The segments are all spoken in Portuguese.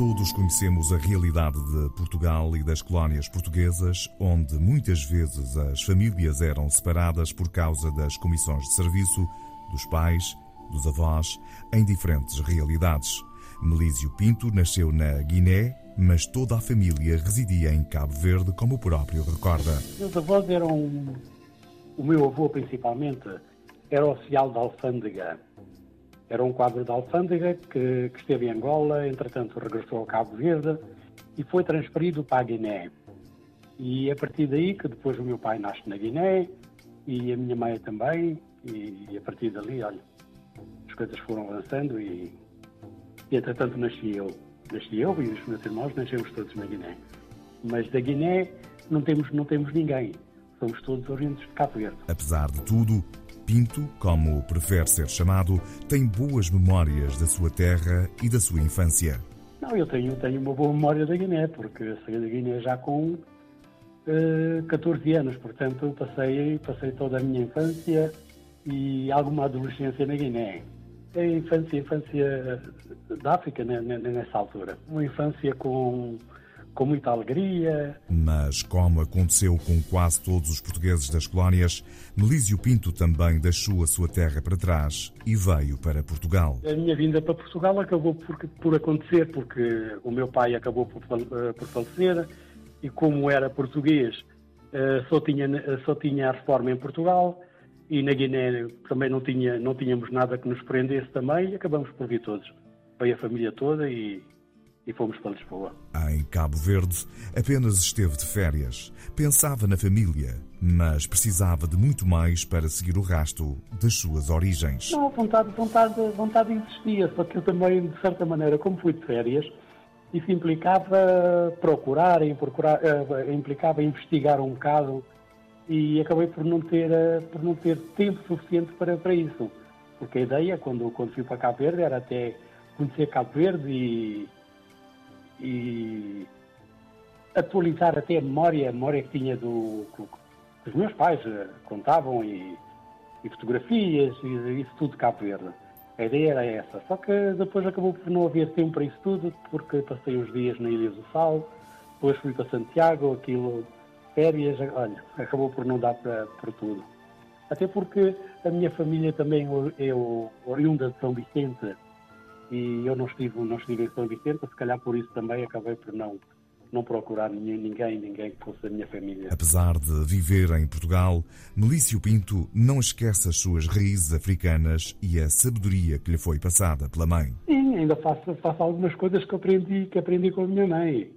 Todos conhecemos a realidade de Portugal e das colónias portuguesas, onde muitas vezes as famílias eram separadas por causa das comissões de serviço, dos pais, dos avós, em diferentes realidades. Melísio Pinto nasceu na Guiné, mas toda a família residia em Cabo Verde, como o próprio recorda. Meus avós eram. O meu avô, principalmente, era oficial da alfândega era um quadro da alfândega que, que esteve em Angola, entretanto regressou ao Cabo Verde e foi transferido para a Guiné. E a partir daí que depois o meu pai nasce na Guiné e a minha mãe também, e, e a partir dali, olha, as coisas foram avançando e, e entretanto nasci eu. Nasci eu e os meus irmãos nascemos todos na Guiné. Mas da Guiné não temos, não temos ninguém. Somos todos oriundos de Cabo Verde. Apesar de tudo, Pinto, como prefere ser chamado, tem boas memórias da sua terra e da sua infância. Não, eu tenho, tenho uma boa memória da Guiné, porque saí da Guiné já com uh, eh, 14 anos, portanto passei, passei toda a minha infância e alguma adolescência na Guiné. A infância, infância da África nessa altura. Uma infância com com muita alegria. Mas, como aconteceu com quase todos os portugueses das colónias, Melísio Pinto também deixou a sua terra para trás e veio para Portugal. A minha vinda para Portugal acabou por, por acontecer porque o meu pai acabou por, eh, por falecer e, como era português, eh, só tinha, só tinha a reforma em Portugal e na Guiné também não, tinha, não tínhamos nada que nos prendesse também e acabamos por vir todos. Veio a família toda e e fomos para Lisboa. Em Cabo Verde, apenas esteve de férias. Pensava na família, mas precisava de muito mais para seguir o rasto das suas origens. Não, vontade, vontade, vontade existia, só que eu também, de certa maneira, como fui de férias, isso implicava procurar, procurar uh, implicava investigar um bocado e acabei por não ter, uh, por não ter tempo suficiente para, para isso. Porque a ideia, quando, quando fui para Cabo Verde, era até conhecer Cabo Verde e e atualizar até a memória, a memória que tinha do que os meus pais eh, contavam e, e fotografias e isso tudo de Cabo Verde. A ideia era essa, só que depois acabou por não haver tempo para isso tudo, porque passei uns dias na Ilha do Sal, depois fui para Santiago, aquilo, férias, olha, acabou por não dar para, para tudo. Até porque a minha família também é oriunda de São Vicente, e eu não estive, não estive em São Vicente, se calhar por isso também acabei por não, não procurar ninguém, ninguém, que fosse da minha família. Apesar de viver em Portugal, Melício Pinto não esquece as suas raízes africanas e a sabedoria que lhe foi passada pela mãe. Sim, ainda faço, faço algumas coisas que aprendi, que aprendi com a minha mãe.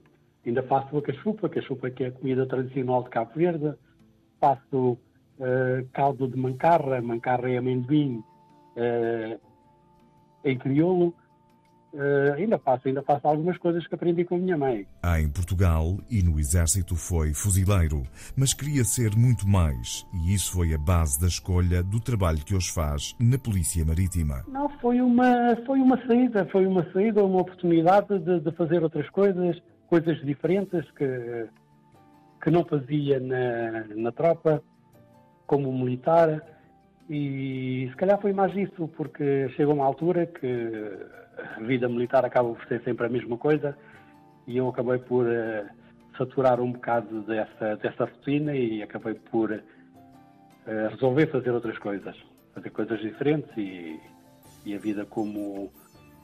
Ainda faço a cachupa, cachupa que é a comida tradicional de Cabo Verde. Faço uh, caldo de mancarra, mancarra é amendoim uh, em crioulo. Uh, ainda faço, ainda faço algumas coisas que aprendi com a minha mãe. Em Portugal e no Exército foi fuzileiro, mas queria ser muito mais e isso foi a base da escolha do trabalho que hoje faz na Polícia Marítima. Não, foi uma, foi uma saída, foi uma saída, uma oportunidade de, de fazer outras coisas, coisas diferentes que, que não fazia na, na tropa, como militar. E se calhar foi mais isso, porque chega uma altura que a vida militar acaba por ser sempre a mesma coisa e eu acabei por uh, saturar um bocado dessa, dessa rotina e acabei por uh, resolver fazer outras coisas, fazer coisas diferentes e, e a vida como,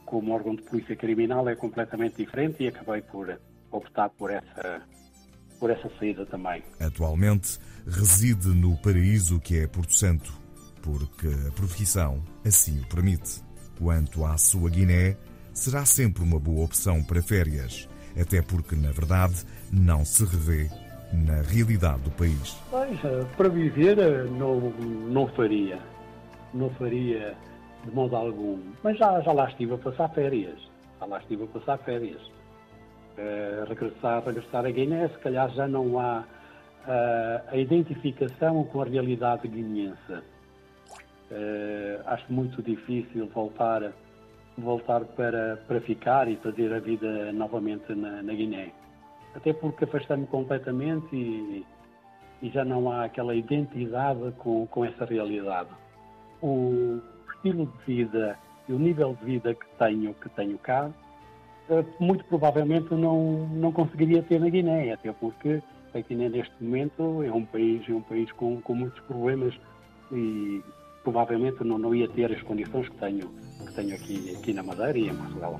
como órgão de polícia criminal é completamente diferente e acabei por optar por essa, por essa saída também. Atualmente reside no paraíso que é Porto Santo, porque a profissão assim o permite. Quanto à sua Guiné, será sempre uma boa opção para férias, até porque, na verdade, não se revê na realidade do país. Eh, para viver eh, não, não faria. Não faria de modo algum. Mas já, já lá estive a passar férias. Já lá estive a passar férias. Uh, regressar, regressar a Guiné, se calhar já não há uh, a identificação com a realidade guineense. Uh, acho muito difícil voltar, voltar para, para ficar e fazer a vida novamente na, na Guiné. Até porque afastei-me completamente e, e, já não há aquela identidade com, com essa realidade. O estilo de vida e o nível de vida que tenho, que tenho cá eh, muito provavelmente não, não conseguiria ter na Guiné, até porque a Guiné neste momento é um país, é um país com, com muitos problemas e provavelmente não, não ia ter as condições que tenho, que tenho aqui, aqui na Madeira e em Portugal.